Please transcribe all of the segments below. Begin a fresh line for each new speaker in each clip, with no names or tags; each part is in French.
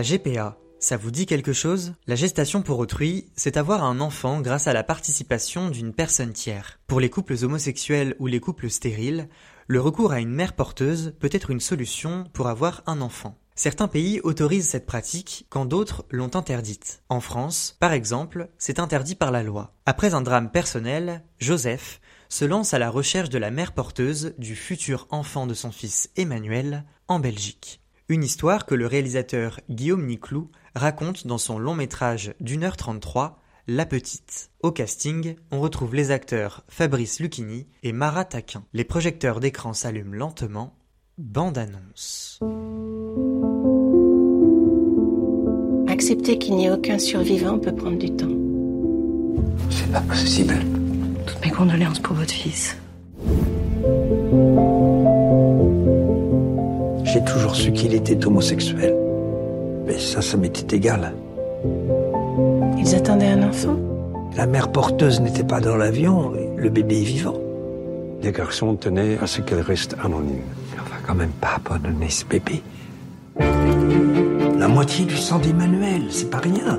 La GPA, ça vous dit quelque chose? La gestation pour autrui, c'est avoir un enfant grâce à la participation d'une personne tiers. Pour les couples homosexuels ou les couples stériles, le recours à une mère porteuse peut être une solution pour avoir un enfant. Certains pays autorisent cette pratique quand d'autres l'ont interdite. En France, par exemple, c'est interdit par la loi. Après un drame personnel, Joseph se lance à la recherche de la mère porteuse du futur enfant de son fils Emmanuel en Belgique. Une histoire que le réalisateur Guillaume Niclou raconte dans son long métrage d'une heure trente-trois, La Petite. Au casting, on retrouve les acteurs Fabrice Lucchini et Mara Taquin. Les projecteurs d'écran s'allument lentement. Bande annonce.
Accepter qu'il n'y ait aucun survivant peut prendre du temps.
C'est pas possible.
Toutes mes condoléances pour votre fils.
J'ai toujours su qu'il était homosexuel. Mais ça, ça m'était égal.
Ils attendaient un enfant?
La mère porteuse n'était pas dans l'avion, le bébé est vivant.
Les garçons tenaient à ce qu'elle reste anonyme.
On va quand même pas abandonner ce bébé. La moitié du sang d'Emmanuel, c'est pas rien.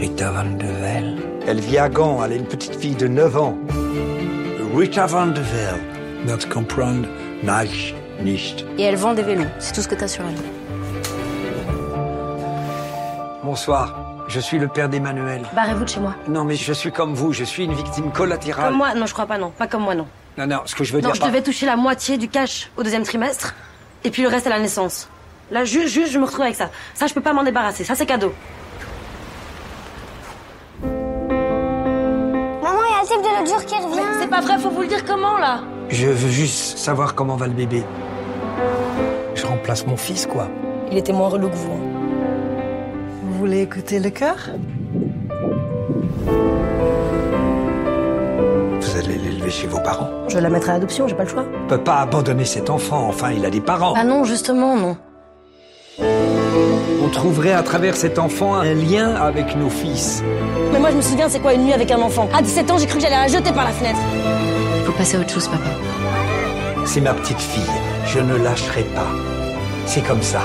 Rita Van de Vel. Elle vit à Gand, elle a une petite fille de 9 ans. Rita Van de Vel. Das comprendre nage nicht.
Et elle vend des vélos, c'est tout ce que t'as sur elle.
Bonsoir, je suis le père d'Emmanuel.
Barrez-vous de chez moi.
Non, mais je suis comme vous, je suis une victime collatérale.
Comme moi? Non, je crois pas, non. Pas comme moi, non.
Non, non, ce que je veux
Non,
dire.
je
par-
devais toucher la moitié du cash au deuxième trimestre, et puis le reste à la naissance. Là, juste, juste, je me retrouve avec ça. Ça, je peux pas m'en débarrasser. Ça, c'est cadeau.
Maman, il y a le type de l'autre jour qui revient.
C'est pas vrai, faut vous le dire comment, là?
Je veux juste savoir comment va le bébé. Remplace mon fils, quoi.
Il était moins relou que vous. hein.
Vous voulez écouter le cœur
Vous allez l'élever chez vos parents.
Je vais la mettre à l'adoption, j'ai pas le choix.
On peut pas abandonner cet enfant, enfin, il a des parents.
Ah non, justement, non.
On trouverait à travers cet enfant un lien avec nos fils.
Mais moi, je me souviens, c'est quoi une nuit avec un enfant? À 17 ans, j'ai cru que j'allais la jeter par la fenêtre.
Faut passer à autre chose, papa.
C'est ma petite fille. Je ne lâcherai pas. C'est comme ça.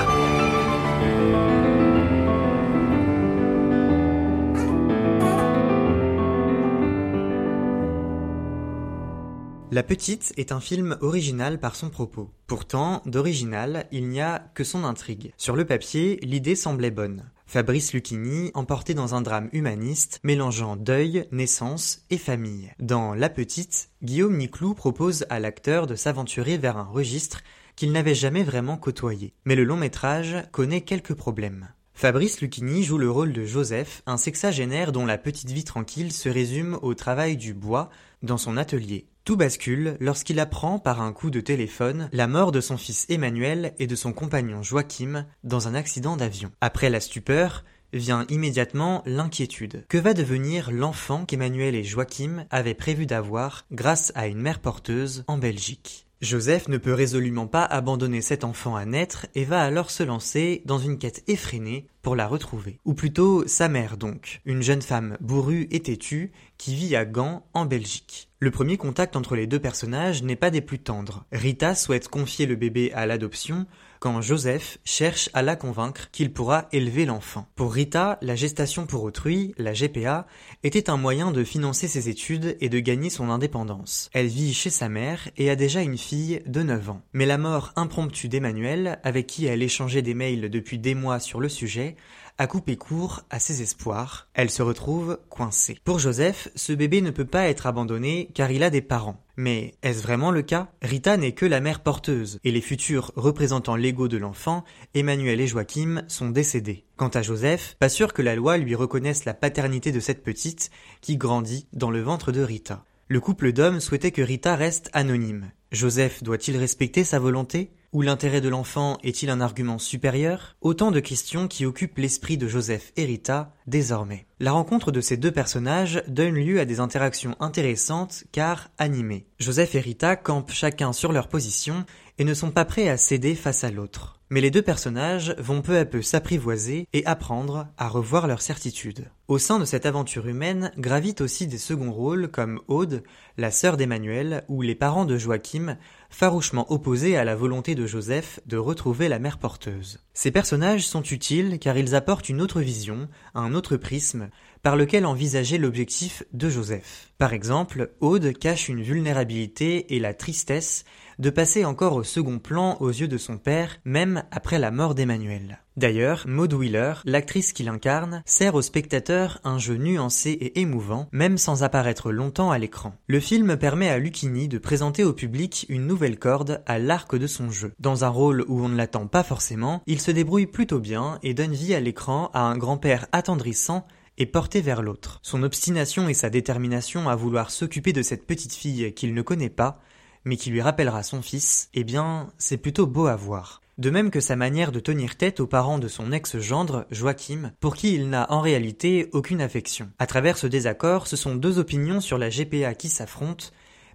La Petite est un film original par son propos. Pourtant, d'original, il n'y a que son intrigue. Sur le papier, l'idée semblait bonne. Fabrice Lucchini, emporté dans un drame humaniste, mélangeant deuil, naissance et famille. Dans La Petite, Guillaume Niclou propose à l'acteur de s'aventurer vers un registre qu'il n'avait jamais vraiment côtoyé. Mais le long métrage connaît quelques problèmes. Fabrice Lucchini joue le rôle de Joseph, un sexagénaire dont la petite vie tranquille se résume au travail du bois dans son atelier. Tout bascule lorsqu'il apprend par un coup de téléphone la mort de son fils Emmanuel et de son compagnon Joachim dans un accident d'avion. Après la stupeur, vient immédiatement l'inquiétude. Que va devenir l'enfant qu'Emmanuel et Joachim avaient prévu d'avoir grâce à une mère porteuse en Belgique? Joseph ne peut résolument pas abandonner cet enfant à naître et va alors se lancer dans une quête effrénée pour la retrouver. Ou plutôt sa mère donc, une jeune femme bourrue et têtue qui vit à Gand en Belgique. Le premier contact entre les deux personnages n'est pas des plus tendres. Rita souhaite confier le bébé à l'adoption quand Joseph cherche à la convaincre qu'il pourra élever l'enfant. Pour Rita, la gestation pour autrui, la GPA, était un moyen de financer ses études et de gagner son indépendance. Elle vit chez sa mère et a déjà une fille de 9 ans. Mais la mort impromptue d'Emmanuel, avec qui elle échangeait des mails depuis des mois sur le sujet, a coupé court à ses espoirs. Elle se retrouve coincée. Pour Joseph, ce bébé ne peut pas être abandonné car il a des parents. Mais est-ce vraiment le cas? Rita n'est que la mère porteuse, et les futurs représentants légaux de l'enfant, Emmanuel et Joachim, sont décédés. Quant à Joseph, pas sûr que la loi lui reconnaisse la paternité de cette petite qui grandit dans le ventre de Rita. Le couple d'hommes souhaitait que Rita reste anonyme. Joseph doit-il respecter sa volonté? Ou l'intérêt de l'enfant est-il un argument supérieur? Autant de questions qui occupent l'esprit de Joseph et Rita désormais. La rencontre de ces deux personnages donne lieu à des interactions intéressantes car animées. Joseph et Rita campent chacun sur leur position et ne sont pas prêts à céder face à l'autre. Mais les deux personnages vont peu à peu s'apprivoiser et apprendre à revoir leurs certitudes. Au sein de cette aventure humaine gravitent aussi des seconds rôles comme Aude, la sœur d'Emmanuel, ou les parents de Joachim, farouchement opposés à la volonté de Joseph de retrouver la mère porteuse. Ces personnages sont utiles car ils apportent une autre vision, un autre prisme, par lequel envisager l'objectif de Joseph. Par exemple, Aude cache une vulnérabilité et la tristesse de passer encore au second plan aux yeux de son père, même après la mort d'Emmanuel. D'ailleurs, Maud Wheeler, l'actrice qui l'incarne, sert au spectateur un jeu nuancé et émouvant, même sans apparaître longtemps à l'écran. Le film permet à Lucchini de présenter au public une nouvelle corde à l'arc de son jeu. Dans un rôle où on ne l'attend pas forcément, il se débrouille plutôt bien et donne vie à l'écran à un grand-père attendrissant et porté vers l'autre. Son obstination et sa détermination à vouloir s'occuper de cette petite fille qu'il ne connaît pas, mais qui lui rappellera son fils, eh bien, c'est plutôt beau à voir. De même que sa manière de tenir tête aux parents de son ex-gendre, Joachim, pour qui il n'a en réalité aucune affection. À travers ce désaccord, ce sont deux opinions sur la GPA qui s'affrontent,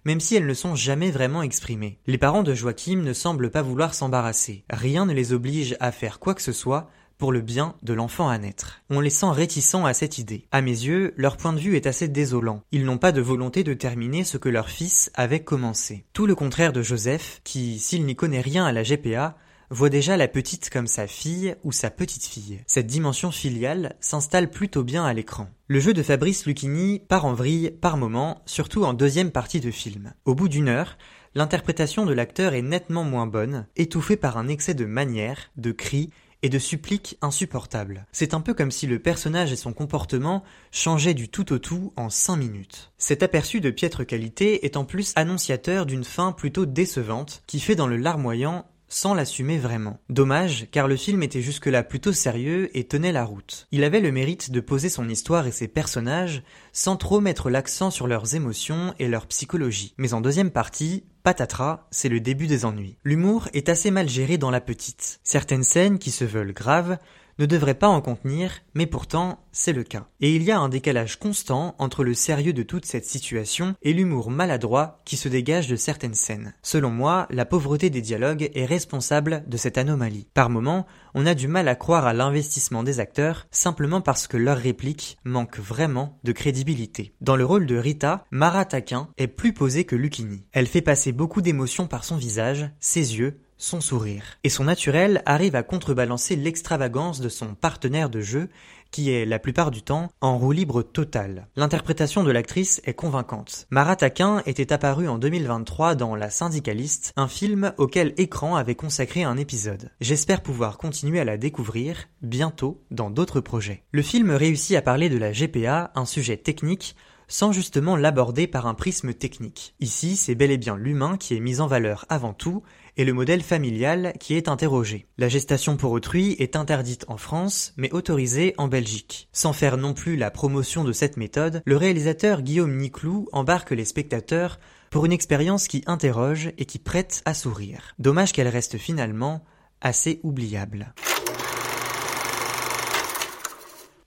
même si elles ne sont jamais vraiment exprimées. Les parents de Joachim ne semblent pas vouloir s'embarrasser. Rien ne les oblige à faire quoi que ce soit, pour le bien de l'enfant à naître. On les sent réticents à cette idée. À mes yeux, leur point de vue est assez désolant. Ils n'ont pas de volonté de terminer ce que leur fils avait commencé. Tout le contraire de Joseph, qui, s'il n'y connaît rien à la GPA, voit déjà la petite comme sa fille ou sa petite-fille. Cette dimension filiale s'installe plutôt bien à l'écran. Le jeu de Fabrice Lucchini part en vrille par moments, surtout en deuxième partie de film. Au bout d'une heure, l'interprétation de l'acteur est nettement moins bonne, étouffée par un excès de manières, de cris et de suppliques insupportables. C'est un peu comme si le personnage et son comportement changeaient du tout au tout en cinq minutes. Cet aperçu de piètre qualité est en plus annonciateur d'une fin plutôt décevante qui fait dans le larmoyant sans l'assumer vraiment. Dommage, car le film était jusque-là plutôt sérieux et tenait la route. Il avait le mérite de poser son histoire et ses personnages sans trop mettre l'accent sur leurs émotions et leur psychologie. Mais en deuxième partie, patatras, c'est le début des ennuis. L'humour est assez mal géré dans la petite. Certaines scènes qui se veulent graves ne devraient pas en contenir, mais pourtant c'est le cas. Et il y a un décalage constant entre le sérieux de toute cette situation et l'humour maladroit qui se dégage de certaines scènes. Selon moi, la pauvreté des dialogues est responsable de cette anomalie. Par moments, on a du mal à croire à l'investissement des acteurs simplement parce que leurs répliques manquent vraiment de crédibilité. Dans le rôle de Rita, Mara Taquin est plus posée que Lucchini. Elle fait passer beaucoup d'émotions par son visage, ses yeux, son sourire. Et son naturel arrive à contrebalancer l'extravagance de son partenaire de jeu, qui est, la plupart du temps, en roue libre totale. L'interprétation de l'actrice est convaincante. Mara Taquin était apparue en 2023 dans La Syndicaliste, un film auquel Écran avait consacré un épisode. J'espère pouvoir continuer à la découvrir, bientôt, dans d'autres projets. Le film réussit à parler de la GPA, un sujet technique, sans justement l'aborder par un prisme technique. Ici, c'est bel et bien l'humain qui est mis en valeur avant tout, et le modèle familial qui est interrogé. La gestation pour autrui est interdite en France, mais autorisée en Belgique. Sans faire non plus la promotion de cette méthode, le réalisateur Guillaume Niclou embarque les spectateurs pour une expérience qui interroge et qui prête à sourire. Dommage qu'elle reste finalement assez oubliable.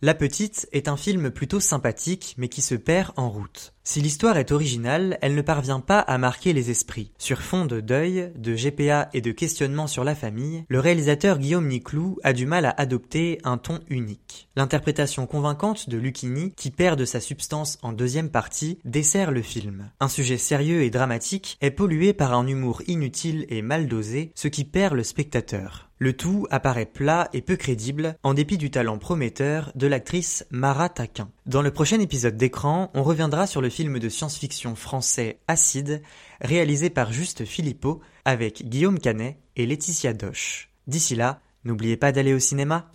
La Petite est un film plutôt sympathique mais qui se perd en route. Si l'histoire est originale, elle ne parvient pas à marquer les esprits. Sur fond de deuil, de GPA et de questionnement sur la famille, le réalisateur Guillaume Niclou a du mal à adopter un ton unique. L'interprétation convaincante de Lucchini, qui perd de sa substance en deuxième partie, dessert le film. Un sujet sérieux et dramatique est pollué par un humour inutile et mal dosé, ce qui perd le spectateur. Le tout apparaît plat et peu crédible, en dépit du talent prometteur de l'actrice Mara Taquin. Dans le prochain épisode d'écran, on reviendra sur le film de science-fiction français Acide, réalisé par Juste Philippot, avec Guillaume Canet et Laetitia Doche. D'ici là, n'oubliez pas d'aller au cinéma.